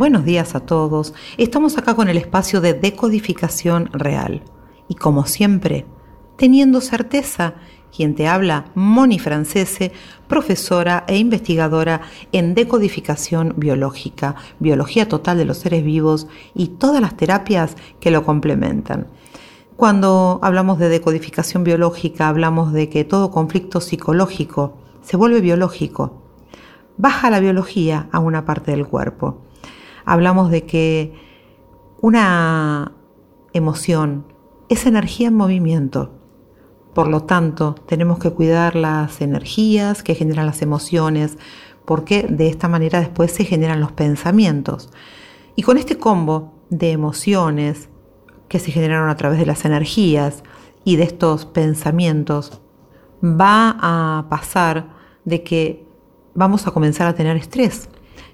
buenos días a todos. Estamos acá con el espacio de decodificación real. Y como siempre, teniendo certeza, quien te habla, Moni Francese, profesora e investigadora en decodificación biológica, biología total de los seres vivos y todas las terapias que lo complementan. Cuando hablamos de decodificación biológica, hablamos de que todo conflicto psicológico se vuelve biológico. Baja la biología a una parte del cuerpo. Hablamos de que una emoción es energía en movimiento. Por lo tanto, tenemos que cuidar las energías que generan las emociones, porque de esta manera después se generan los pensamientos. Y con este combo de emociones, que se generaron a través de las energías y de estos pensamientos, va a pasar de que vamos a comenzar a tener estrés.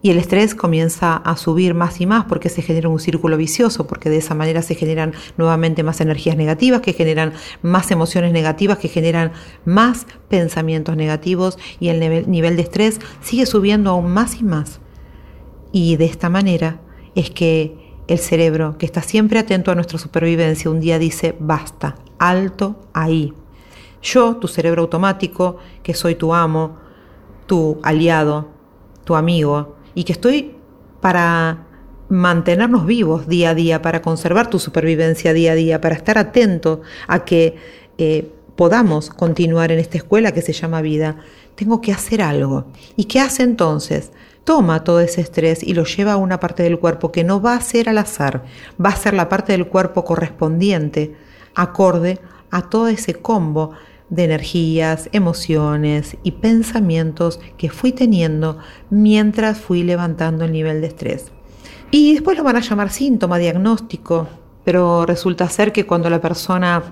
Y el estrés comienza a subir más y más porque se genera un círculo vicioso, porque de esa manera se generan nuevamente más energías negativas, que generan más emociones negativas, que generan más pensamientos negativos y el nivel, nivel de estrés sigue subiendo aún más y más. Y de esta manera es que el cerebro, que está siempre atento a nuestra supervivencia, un día dice, basta, alto ahí. Yo, tu cerebro automático, que soy tu amo, tu aliado, tu amigo, y que estoy para mantenernos vivos día a día, para conservar tu supervivencia día a día, para estar atento a que eh, podamos continuar en esta escuela que se llama vida, tengo que hacer algo. ¿Y qué hace entonces? toma todo ese estrés y lo lleva a una parte del cuerpo que no va a ser al azar, va a ser la parte del cuerpo correspondiente, acorde a todo ese combo de energías, emociones y pensamientos que fui teniendo mientras fui levantando el nivel de estrés. Y después lo van a llamar síntoma diagnóstico, pero resulta ser que cuando la persona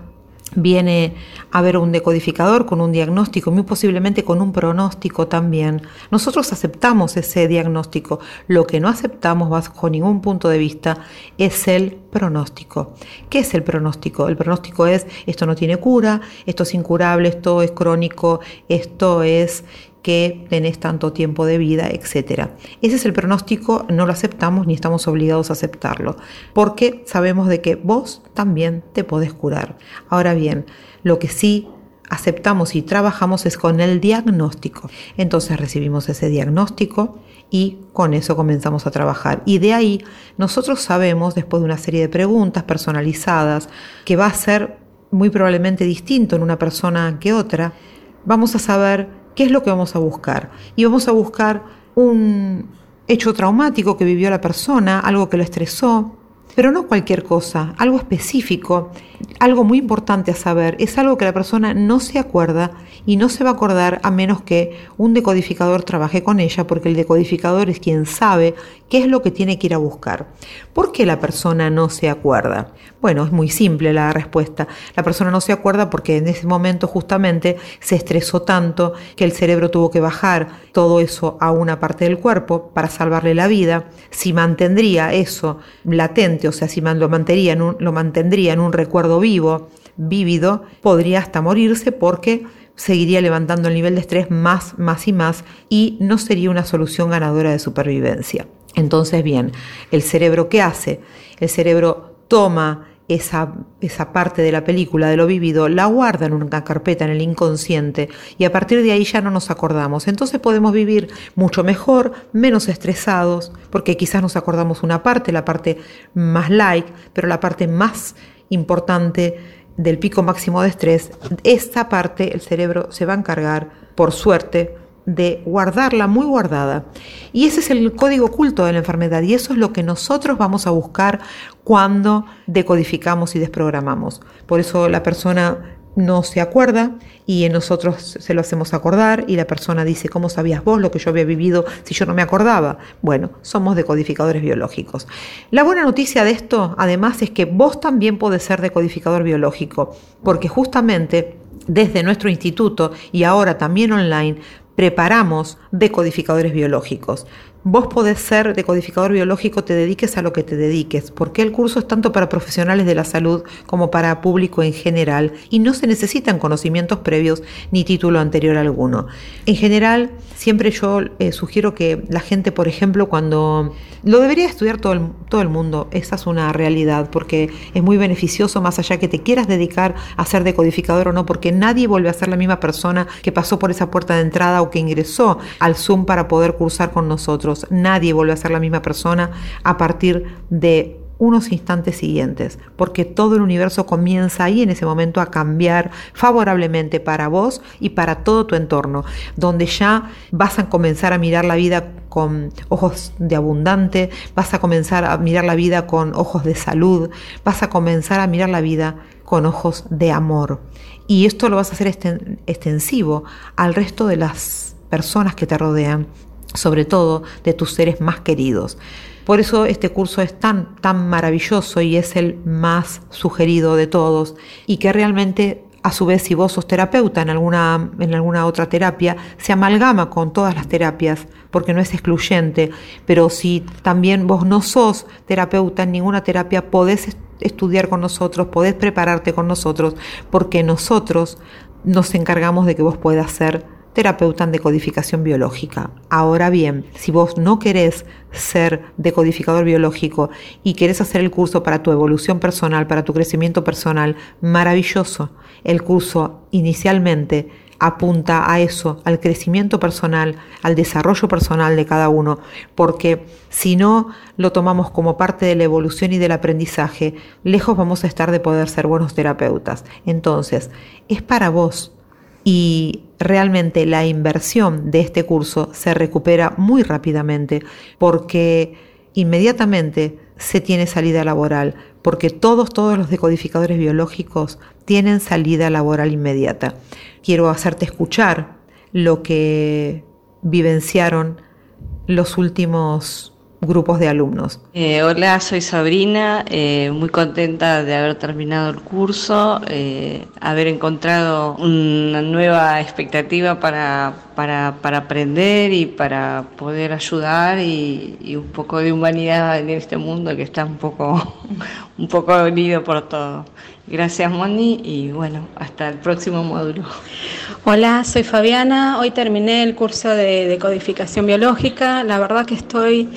viene a ver un decodificador con un diagnóstico, muy posiblemente con un pronóstico también. Nosotros aceptamos ese diagnóstico. Lo que no aceptamos bajo ningún punto de vista es el pronóstico. ¿Qué es el pronóstico? El pronóstico es esto no tiene cura, esto es incurable, esto es crónico, esto es que tenés tanto tiempo de vida, etc. Ese es el pronóstico, no lo aceptamos ni estamos obligados a aceptarlo, porque sabemos de que vos también te podés curar. Ahora bien, lo que sí aceptamos y trabajamos es con el diagnóstico. Entonces recibimos ese diagnóstico y con eso comenzamos a trabajar. Y de ahí nosotros sabemos, después de una serie de preguntas personalizadas, que va a ser muy probablemente distinto en una persona que otra, vamos a saber ¿Qué es lo que vamos a buscar? Y vamos a buscar un hecho traumático que vivió la persona, algo que lo estresó, pero no cualquier cosa, algo específico, algo muy importante a saber, es algo que la persona no se acuerda y no se va a acordar a menos que un decodificador trabaje con ella, porque el decodificador es quien sabe qué es lo que tiene que ir a buscar. ¿Por qué la persona no se acuerda? Bueno, es muy simple la respuesta. La persona no se acuerda porque en ese momento justamente se estresó tanto que el cerebro tuvo que bajar todo eso a una parte del cuerpo para salvarle la vida. Si mantendría eso latente, o sea, si lo mantendría en un, lo mantendría en un recuerdo vivo, vívido, podría hasta morirse porque seguiría levantando el nivel de estrés más, más y más y no sería una solución ganadora de supervivencia. Entonces, bien, el cerebro ¿qué hace? El cerebro toma esa, esa, parte de la película, de lo vivido, la guarda en una carpeta en el inconsciente y a partir de ahí ya no nos acordamos. Entonces podemos vivir mucho mejor, menos estresados, porque quizás nos acordamos una parte, la parte más like, pero la parte más importante del pico máximo de estrés, esta parte el cerebro se va a encargar, por suerte, de guardarla muy guardada. Y ese es el código oculto de la enfermedad y eso es lo que nosotros vamos a buscar cuando decodificamos y desprogramamos. Por eso la persona no se acuerda y nosotros se lo hacemos acordar y la persona dice, ¿cómo sabías vos lo que yo había vivido si yo no me acordaba? Bueno, somos decodificadores biológicos. La buena noticia de esto, además, es que vos también podés ser decodificador biológico, porque justamente desde nuestro instituto y ahora también online preparamos decodificadores biológicos. Vos podés ser decodificador biológico, te dediques a lo que te dediques, porque el curso es tanto para profesionales de la salud como para público en general y no se necesitan conocimientos previos ni título anterior alguno. En general, siempre yo eh, sugiero que la gente, por ejemplo, cuando lo debería estudiar todo el, todo el mundo, esa es una realidad, porque es muy beneficioso más allá que te quieras dedicar a ser decodificador o no, porque nadie vuelve a ser la misma persona que pasó por esa puerta de entrada o que ingresó al Zoom para poder cursar con nosotros. Nadie vuelve a ser la misma persona a partir de unos instantes siguientes, porque todo el universo comienza ahí en ese momento a cambiar favorablemente para vos y para todo tu entorno, donde ya vas a comenzar a mirar la vida con ojos de abundante, vas a comenzar a mirar la vida con ojos de salud, vas a comenzar a mirar la vida con ojos de amor. Y esto lo vas a hacer extensivo al resto de las personas que te rodean sobre todo de tus seres más queridos. Por eso este curso es tan, tan maravilloso y es el más sugerido de todos y que realmente a su vez si vos sos terapeuta en alguna, en alguna otra terapia, se amalgama con todas las terapias porque no es excluyente, pero si también vos no sos terapeuta en ninguna terapia, podés estudiar con nosotros, podés prepararte con nosotros, porque nosotros nos encargamos de que vos puedas ser terapeuta en decodificación biológica. Ahora bien, si vos no querés ser decodificador biológico y querés hacer el curso para tu evolución personal, para tu crecimiento personal, maravilloso. El curso inicialmente apunta a eso, al crecimiento personal, al desarrollo personal de cada uno, porque si no lo tomamos como parte de la evolución y del aprendizaje, lejos vamos a estar de poder ser buenos terapeutas. Entonces, es para vos, y realmente la inversión de este curso se recupera muy rápidamente porque inmediatamente se tiene salida laboral, porque todos, todos los decodificadores biológicos tienen salida laboral inmediata. Quiero hacerte escuchar lo que vivenciaron los últimos grupos de alumnos. Eh, hola, soy Sabrina, eh, muy contenta de haber terminado el curso, eh, haber encontrado una nueva expectativa para, para, para aprender y para poder ayudar y, y, un poco de humanidad en este mundo que está un poco, un poco unido por todo. Gracias Moni y bueno, hasta el próximo módulo. Hola, soy Fabiana. Hoy terminé el curso de, codificación biológica. La verdad que estoy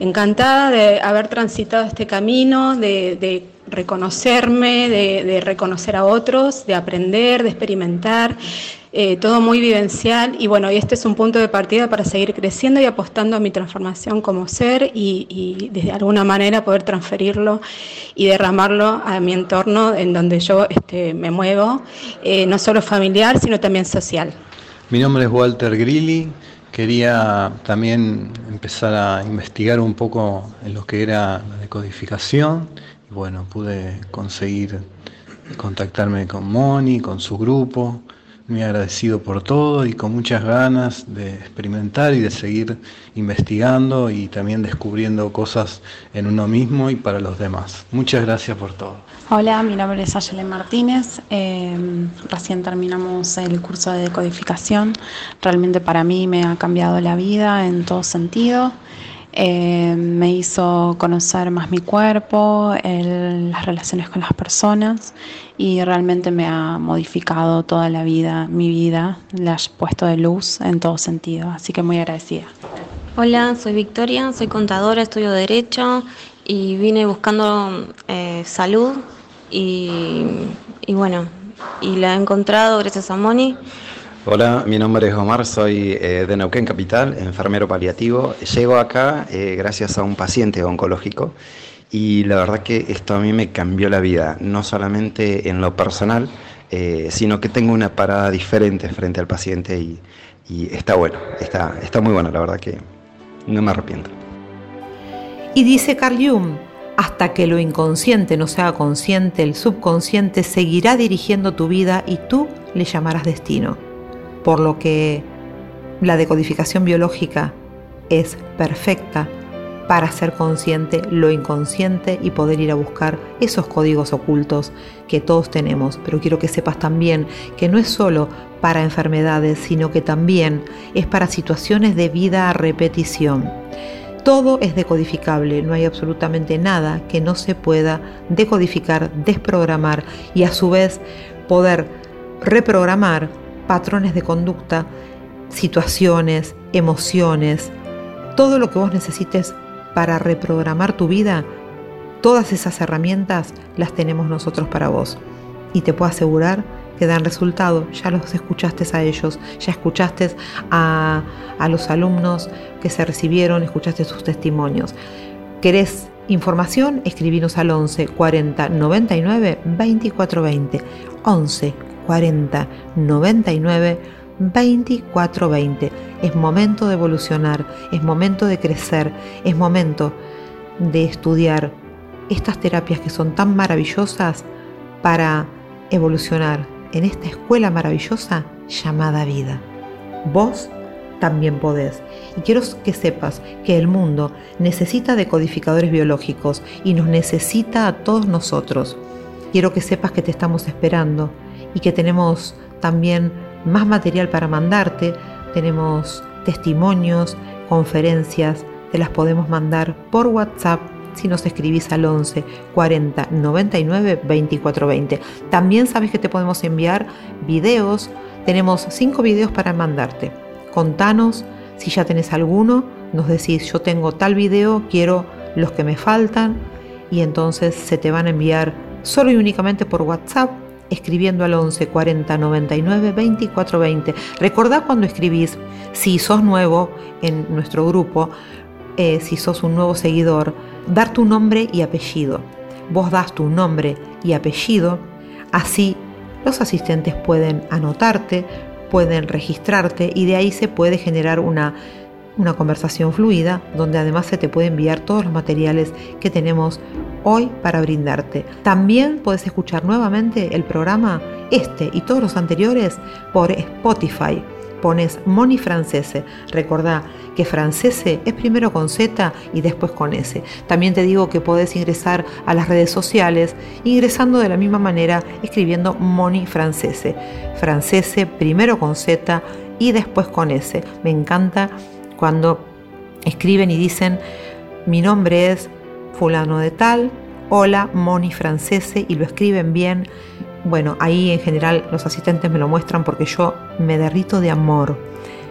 encantada de haber transitado este camino, de, reconocerme, de, reconocer a otros, de aprender, de experimentar. Eh, todo muy vivencial y bueno, y este es un punto de partida para seguir creciendo y apostando a mi transformación como ser y, y de alguna manera poder transferirlo y derramarlo a mi entorno en donde yo este, me muevo, eh, no solo familiar, sino también social. Mi nombre es Walter Grilli, quería también empezar a investigar un poco en lo que era la decodificación bueno, pude conseguir contactarme con Moni, con su grupo muy agradecido por todo y con muchas ganas de experimentar y de seguir investigando y también descubriendo cosas en uno mismo y para los demás. Muchas gracias por todo. Hola, mi nombre es Ayelen Martínez. Eh, recién terminamos el curso de decodificación. Realmente para mí me ha cambiado la vida en todo sentido. Eh, me hizo conocer más mi cuerpo, las relaciones con las personas y realmente me ha modificado toda la vida, mi vida, la ha puesto de luz en todo sentido, así que muy agradecida. Hola, soy Victoria, soy contadora, estudio Derecho y vine buscando eh, salud y, y bueno, y la he encontrado gracias a Moni. Hola, mi nombre es Omar, soy eh, de Neuquén Capital, enfermero paliativo. Llego acá eh, gracias a un paciente oncológico y la verdad que esto a mí me cambió la vida, no solamente en lo personal, eh, sino que tengo una parada diferente frente al paciente y, está bueno, está, está muy bueno, la verdad que no me arrepiento. Y dice Carl Jung, hasta que lo inconsciente no sea consciente, el subconsciente seguirá dirigiendo tu vida y tú le llamarás destino. Por lo que la decodificación biológica es perfecta para ser consciente lo inconsciente y poder ir a buscar esos códigos ocultos que todos tenemos. Pero quiero que sepas también que no es solo para enfermedades, sino que también es para situaciones de vida a repetición. Todo es decodificable, no hay absolutamente nada que no se pueda decodificar, desprogramar y a su vez poder reprogramar patrones de conducta, situaciones, emociones, todo lo que vos necesites para reprogramar tu vida, todas esas herramientas las tenemos nosotros para vos. Y te puedo asegurar que dan resultado. Ya los escuchaste a ellos, ya escuchaste a, los alumnos que se recibieron, escuchaste sus testimonios. ¿Querés información? Escribinos al 11 40 99 24 20. 11 40 99 24 20. Es momento de evolucionar, es momento de crecer, es momento de estudiar estas terapias que son tan maravillosas para evolucionar en esta escuela maravillosa llamada vida. Vos también podés. Y quiero que sepas que el mundo necesita de codificadores biológicos y nos necesita a todos nosotros. Quiero que sepas que te estamos esperando y que tenemos también más material para mandarte. Tenemos testimonios, conferencias, te las podemos mandar por WhatsApp si nos escribís al 11 40 99 24 20. También sabes que te podemos enviar videos. Tenemos cinco videos para mandarte. Contanos si ya tenés alguno. Nos decís, yo tengo tal video, quiero los que me faltan. Y entonces se te van a enviar solo y únicamente por WhatsApp escribiendo al 11 40 99 24 20. Recordá cuando escribís, si sos nuevo en nuestro grupo, eh, si sos un nuevo seguidor, dar tu nombre y apellido. Vos das tu nombre y apellido, así los asistentes pueden anotarte, pueden registrarte y de ahí se puede generar una, una conversación fluida donde además se te puede enviar todos los materiales que tenemos hoy para brindarte. También puedes escuchar nuevamente el programa, este y todos los anteriores, por Spotify pones Moni Francese. Recordá que Francese es primero con Z y después con S. También te digo que podés ingresar a las redes sociales ingresando de la misma manera escribiendo Moni Francese. Francese primero con Z y después con S. Me encanta cuando escriben y dicen mi nombre es fulano de tal, hola Moni Francese y lo escriben bien bueno, ahí en general los asistentes me lo muestran porque yo me derrito de amor,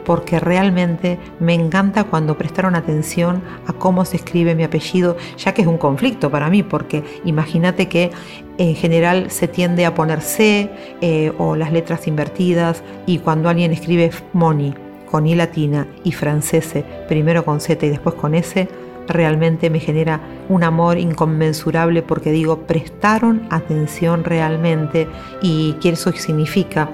porque realmente me encanta cuando prestaron atención a cómo se escribe mi apellido, ya que es un conflicto para mí, porque imagínate que en general se tiende a poner C eh, o las letras invertidas y cuando alguien escribe Moni con I latina y francese, primero con Z y después con S, realmente me genera un amor inconmensurable porque digo, prestaron atención realmente y que eso significa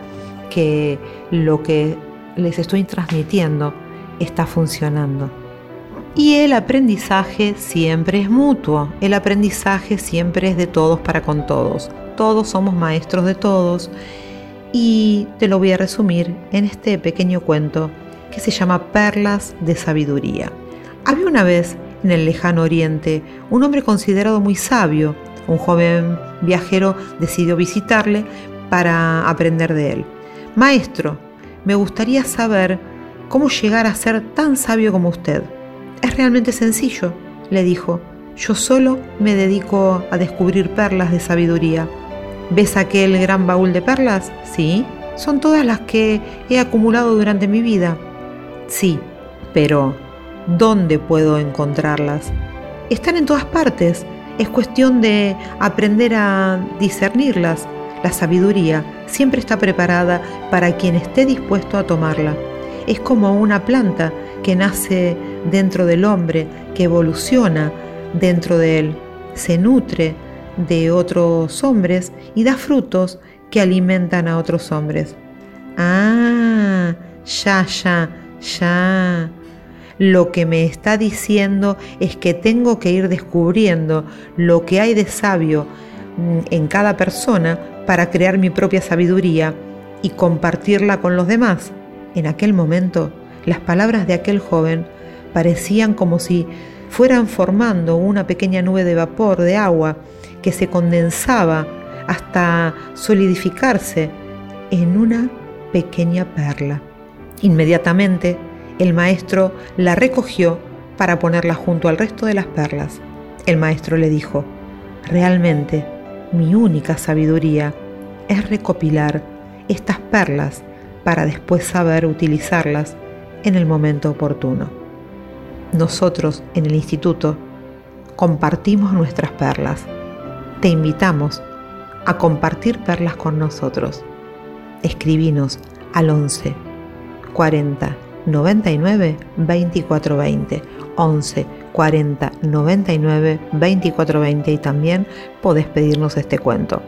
que lo que les estoy transmitiendo está funcionando. Y el aprendizaje siempre es mutuo, el aprendizaje siempre es de todos para con todos. Todos somos maestros de todos y te lo voy a resumir en este pequeño cuento se llama Perlas de Sabiduría. Había una vez en el lejano oriente, un hombre considerado muy sabio. Un joven viajero decidió visitarle para aprender de él. Maestro, me gustaría saber cómo llegar a ser tan sabio como usted. Es realmente sencillo, le dijo. Yo solo me dedico a descubrir perlas de sabiduría. ¿Ves aquel gran baúl de perlas? Sí. Son todas las que he acumulado durante mi vida. Sí, pero ¿Dónde puedo encontrarlas? Están en todas partes. Es cuestión de aprender a discernirlas. La sabiduría siempre está preparada para quien esté dispuesto a tomarla. Es como una planta que nace dentro del hombre, que evoluciona dentro de él, se nutre de otros hombres y da frutos que alimentan a otros hombres. Ah, ya, ya, ya. lo que me está diciendo es que tengo que ir descubriendo lo que hay de sabio mm, en cada persona para crear mi propia sabiduría y compartirla con los demás. En aquel momento, las palabras de aquel joven parecían como si fueran formando una pequeña nube de vapor de agua que se condensaba hasta solidificarse en una pequeña perla. Inmediatamente el maestro la recogió para ponerla junto al resto de las perlas. El maestro le dijo, realmente mi única sabiduría es recopilar estas perlas para después saber utilizarlas en el momento oportuno. Nosotros en el instituto compartimos nuestras perlas. Te invitamos a compartir perlas con nosotros. Escribinos al 11 40 99 24 20 11 40 99 24 20 y también podés pedirnos este cuento.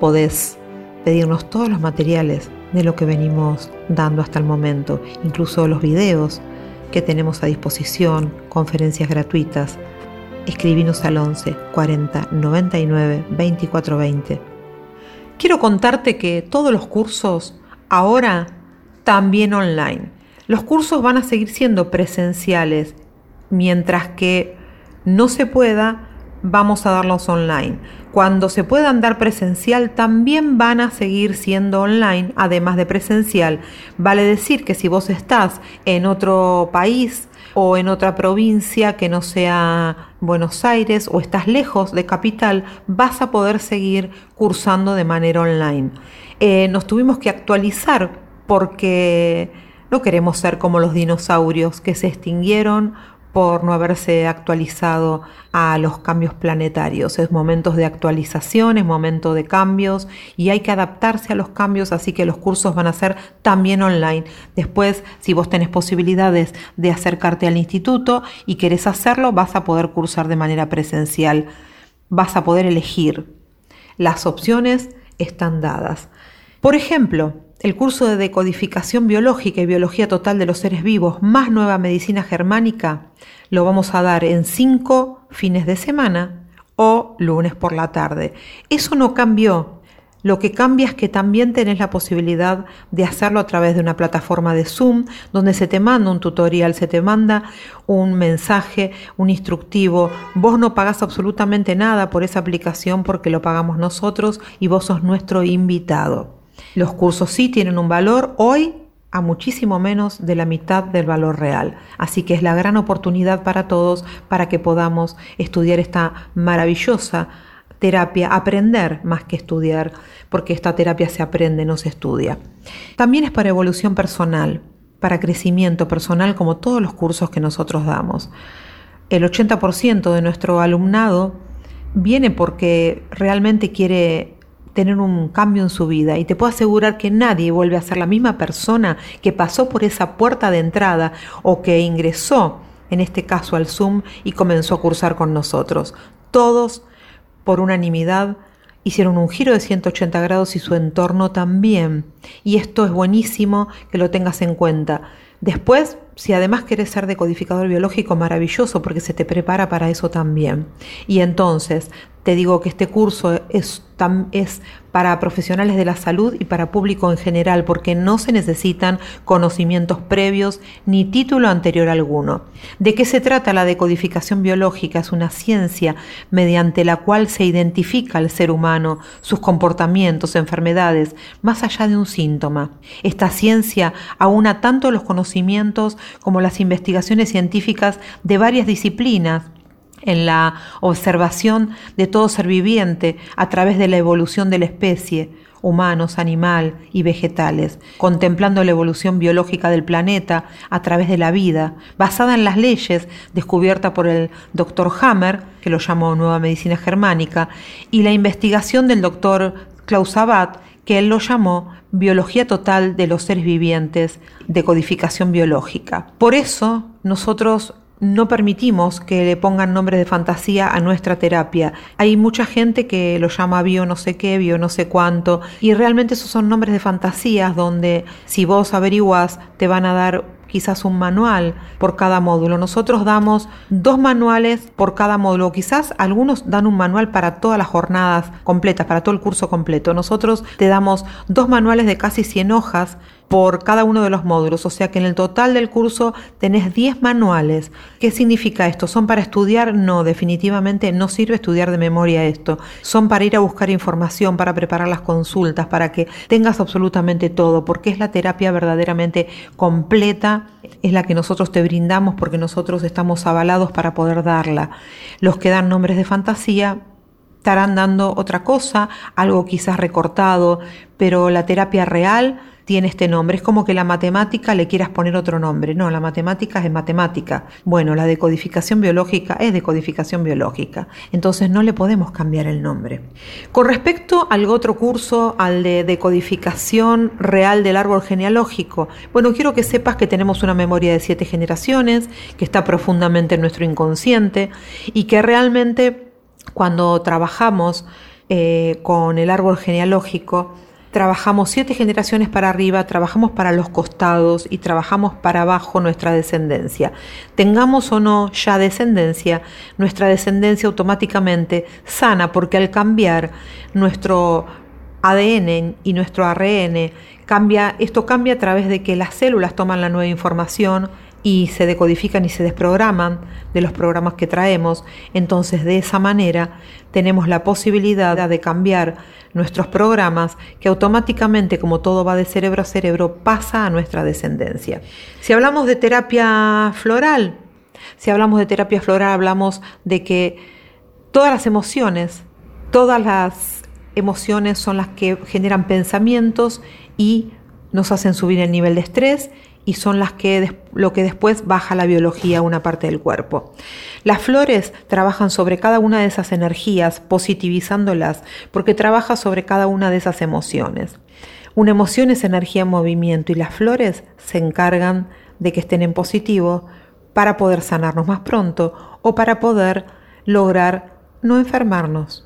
Podés pedirnos todos los materiales de lo que venimos dando hasta el momento, incluso los videos que tenemos a disposición, conferencias gratuitas. Escribinos al 11 40 99 24 20. Quiero contarte que todos los cursos ahora también online. Los cursos van a seguir siendo presenciales, mientras que no se pueda, vamos a darlos online. Cuando se puedan dar presencial, también van a seguir siendo online, además de presencial. Vale decir que si vos estás en otro país o en otra provincia que no sea Buenos Aires o estás lejos de capital, vas a poder seguir cursando de manera online. Eh, nos tuvimos que actualizar porque no queremos ser como los dinosaurios que se extinguieron por no haberse actualizado a los cambios planetarios. Es momento de actualización, es momento de cambios y hay que adaptarse a los cambios, así que los cursos van a ser también online. Después, si vos tenés posibilidades de acercarte al instituto y querés hacerlo, vas a poder cursar de manera presencial. Vas a poder elegir. Las opciones están dadas. Por ejemplo, el curso de decodificación biológica y biología total de los seres vivos más nueva medicina germánica lo vamos a dar en cinco fines de semana o lunes por la tarde. Eso no cambió. Lo que cambia es que también tenés la posibilidad de hacerlo a través de una plataforma de Zoom, donde se te manda un tutorial, se te manda un mensaje, un instructivo. Vos no pagás absolutamente nada por esa aplicación porque lo pagamos nosotros y vos sos nuestro invitado. Los cursos sí tienen un valor hoy a muchísimo menos de la mitad del valor real. Así que es la gran oportunidad para todos para que podamos estudiar esta maravillosa terapia, aprender más que estudiar, porque esta terapia se aprende, no se estudia. También es para evolución personal, para crecimiento personal como todos los cursos que nosotros damos. El 80% de nuestro alumnado viene porque realmente quiere tener un cambio en su vida y te puedo asegurar que nadie vuelve a ser la misma persona que pasó por esa puerta de entrada o que ingresó, en este caso al Zoom, y comenzó a cursar con nosotros. Todos, por unanimidad, hicieron un giro de 180 grados y su entorno también. Y esto es buenísimo que lo tengas en cuenta. Después, si además quieres ser decodificador biológico, maravilloso porque se te prepara para eso también. Y entonces, te digo que este curso es, para profesionales de la salud y para público en general, porque no se necesitan conocimientos previos ni título anterior alguno. ¿De qué se trata la decodificación biológica? Es una ciencia mediante la cual se identifica al ser humano, sus comportamientos, enfermedades, más allá de un síntoma. Esta ciencia aúna tanto los conocimientos como las investigaciones científicas de varias disciplinas en la observación de todo ser viviente a través de la evolución de la especie, humanos, animal y vegetales, contemplando la evolución biológica del planeta a través de la vida, basada en las leyes descubiertas por el doctor Hammer, que lo llamó Nueva Medicina Germánica, y la investigación del doctor Klaus Abad, que él lo llamó Biología Total de los Seres Vivientes de Codificación Biológica. Por eso nosotros no permitimos que le pongan nombres de fantasía a nuestra terapia. Hay mucha gente que lo llama bio no sé qué, bio no sé cuánto, y realmente esos son nombres de fantasías donde si vos averiguas te van a dar quizás un manual por cada módulo. Nosotros damos dos manuales por cada módulo. Quizás algunos dan un manual para todas las jornadas completas, para todo el curso completo. Nosotros te damos dos manuales de casi 100 hojas por cada uno de los módulos, o sea que en el total del curso tenés 10 manuales. ¿Qué significa esto? ¿Son para estudiar? No, definitivamente no sirve estudiar de memoria esto. Son para ir a buscar información, para preparar las consultas, para que tengas absolutamente todo, porque es la terapia verdaderamente completa, es la que nosotros te brindamos porque nosotros estamos avalados para poder darla. Los que dan nombres de fantasía estarán dando otra cosa, algo quizás recortado, pero la terapia real tiene este nombre. Es como que la matemática le quieras poner otro nombre. No, la matemática es matemática. Bueno, la decodificación biológica es decodificación biológica. Entonces no le podemos cambiar el nombre. Con respecto al otro curso, al de decodificación real del árbol genealógico, bueno, quiero que sepas que tenemos una memoria de siete generaciones, que está profundamente en nuestro inconsciente y que realmente cuando trabajamos eh, con el árbol genealógico, trabajamos siete generaciones para arriba, trabajamos para los costados y trabajamos para abajo nuestra descendencia. Tengamos o no ya descendencia, nuestra descendencia automáticamente sana porque al cambiar nuestro ADN y nuestro ARN, cambia, esto cambia a través de que las células toman la nueva información, y se decodifican y se desprograman de los programas que traemos, entonces de esa manera tenemos la posibilidad de cambiar nuestros programas que automáticamente, como todo va de cerebro a cerebro, pasa a nuestra descendencia. Si hablamos de terapia floral, si hablamos de terapia floral, hablamos de que todas las emociones, todas las emociones son las que generan pensamientos y nos hacen subir el nivel de estrés y son las que lo que después baja la biología a una parte del cuerpo. Las flores trabajan sobre cada una de esas energías, positivizándolas, porque trabaja sobre cada una de esas emociones. Una emoción es energía en movimiento y las flores se encargan de que estén en positivo para poder sanarnos más pronto o para poder lograr no enfermarnos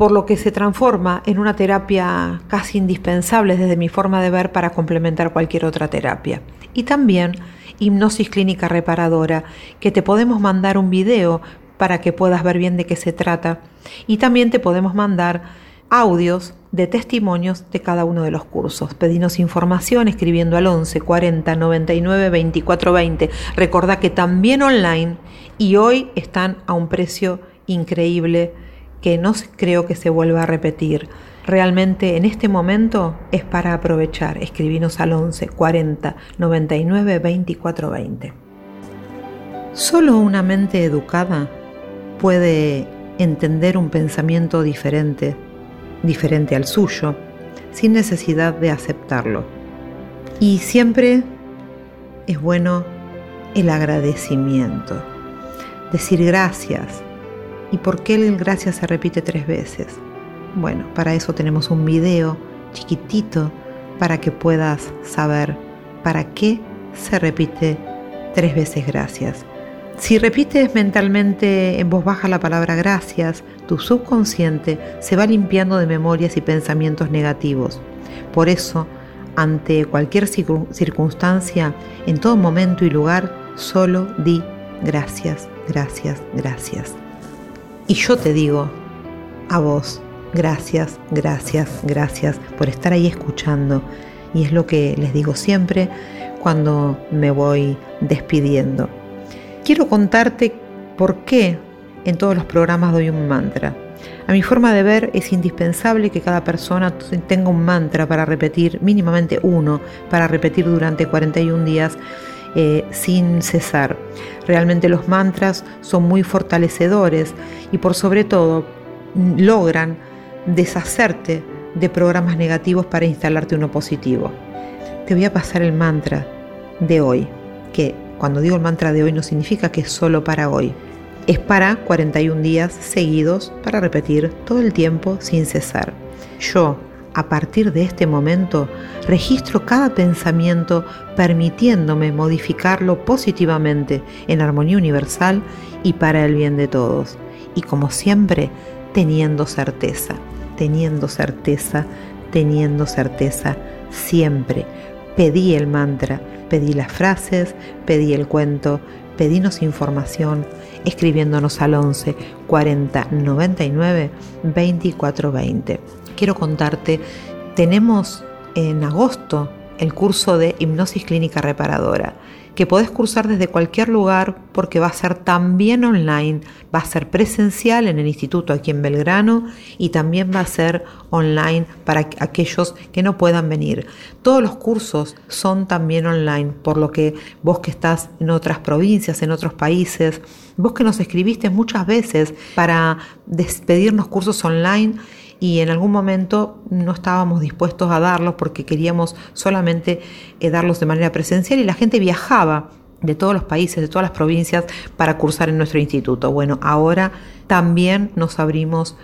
por lo que se transforma en una terapia casi indispensable desde mi forma de ver para complementar cualquier otra terapia. Y también hipnosis clínica reparadora, que te podemos mandar un video para que puedas ver bien de qué se trata. Y también te podemos mandar audios de testimonios de cada uno de los cursos. Pedinos información escribiendo al 11 40 99 24 20. Recordá que también online y hoy están a un precio increíble que no creo que se vuelva a repetir. Realmente en este momento es para aprovechar. Escribinos al 11 40 99 24 20. Solo una mente educada puede entender un pensamiento diferente, diferente al suyo, sin necesidad de aceptarlo. Y siempre es bueno el agradecimiento, decir gracias, ¿Y por qué el gracias se repite tres veces? Bueno, para eso tenemos un video chiquitito para que puedas saber para qué se repite tres veces gracias. Si repites mentalmente en voz baja la palabra gracias, tu subconsciente se va limpiando de memorias y pensamientos negativos. Por eso, ante cualquier circunstancia, en todo momento y lugar, solo di gracias, gracias, gracias. Y yo te digo a vos, gracias, gracias, gracias por estar ahí escuchando. Y es lo que les digo siempre cuando me voy despidiendo. Quiero contarte por qué en todos los programas doy un mantra. A mi forma de ver es indispensable que cada persona tenga un mantra para repetir, mínimamente uno, para repetir durante 41 días eh, sin cesar. Realmente los mantras son muy fortalecedores y por sobre todo logran deshacerte de programas negativos para instalarte uno positivo. Te voy a pasar el mantra de hoy, que cuando digo el mantra de hoy no significa que es solo para hoy. Es para 41 días seguidos para repetir todo el tiempo sin cesar. Yo, a partir de este momento, registro cada pensamiento permitiéndome modificarlo positivamente en armonía universal y para el bien de todos. Y como siempre, teniendo certeza, teniendo certeza, teniendo certeza, siempre, pedí el mantra, pedí las frases, pedí el cuento, pedinos información escribiéndonos al 11 40 99 24 20. Quiero contarte, tenemos en agosto el curso de hipnosis clínica reparadora que podés cursar desde cualquier lugar porque va a ser también online, va a ser presencial en el instituto aquí en Belgrano y también va a ser online para aquellos que no puedan venir. Todos los cursos son también online, por lo que vos que estás en otras provincias, en otros países, vos que nos escribiste muchas veces para despedirnos cursos online, y en algún momento no estábamos dispuestos a darlos porque queríamos solamente eh, darlos de manera presencial y la gente viajaba de todos los países, de todas las provincias para cursar en nuestro instituto. Bueno, ahora también nos abrimos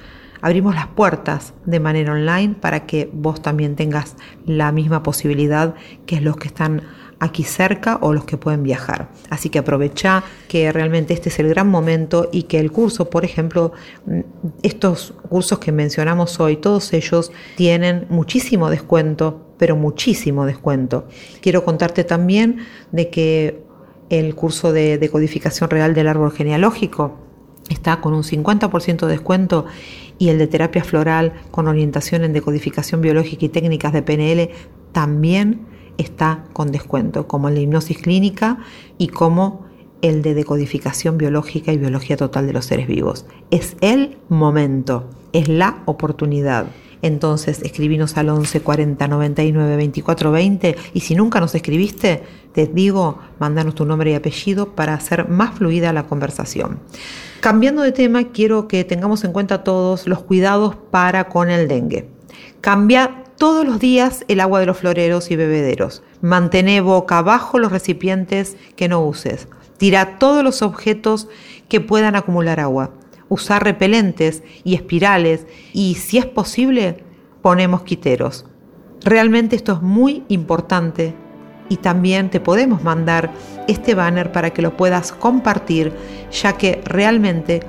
abrimos las puertas de manera online para que vos también tengas la misma posibilidad que los que están aquí cerca o los que pueden viajar. Así que aprovecha que realmente este es el gran momento y que el curso, por ejemplo, mm, estos cursos que mencionamos hoy, todos ellos tienen muchísimo descuento, pero muchísimo descuento. Quiero contarte también de que el curso de decodificación real del árbol genealógico está con un 50% de descuento y el de terapia floral con orientación en decodificación biológica y técnicas de PNL también está con descuento, como de hipnosis clínica y como el de decodificación biológica y biología total de los seres vivos. Es el momento, es la oportunidad. Entonces escribinos al 11 40 99 24 20 y si nunca nos escribiste, te digo, mandanos tu nombre y apellido para hacer más fluida la conversación. Cambiando de tema, quiero que tengamos en cuenta todos los cuidados para con el dengue. Cambia todos los días el agua de los floreros y bebederos. Mantén boca abajo los recipientes que no uses. Tira todos los objetos que puedan acumular agua. Usar repelentes y espirales y, si es posible, ponemos mosquiteros. Realmente esto es muy importante y también te podemos mandar este banner para que lo puedas compartir, ya que realmente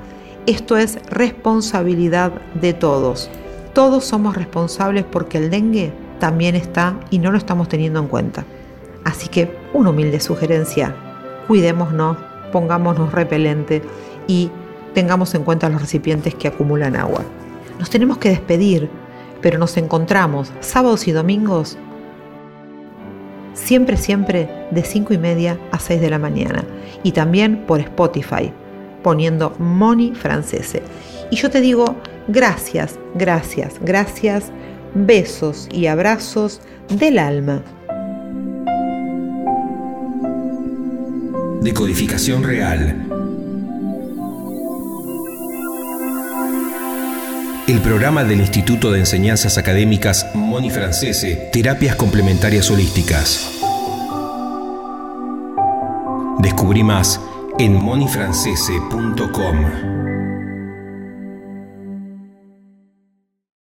esto es responsabilidad de todos. Todos somos responsables porque el dengue también está y no lo estamos teniendo en cuenta. Así que una humilde sugerencia, cuidémonos, pongámonos repelente y tengamos en cuenta los recipientes que acumulan agua. Nos tenemos que despedir, pero nos encontramos sábados y domingos siempre, siempre de 5 y media a 6 de la mañana y también por Spotify poniendo Moni Francese. Y yo te digo, gracias, gracias, gracias, besos y abrazos del alma. Decodificación real. El programa del Instituto de Enseñanzas Académicas Moni Francese, Terapias Complementarias Holísticas. Descubrí más en monifrancese.com.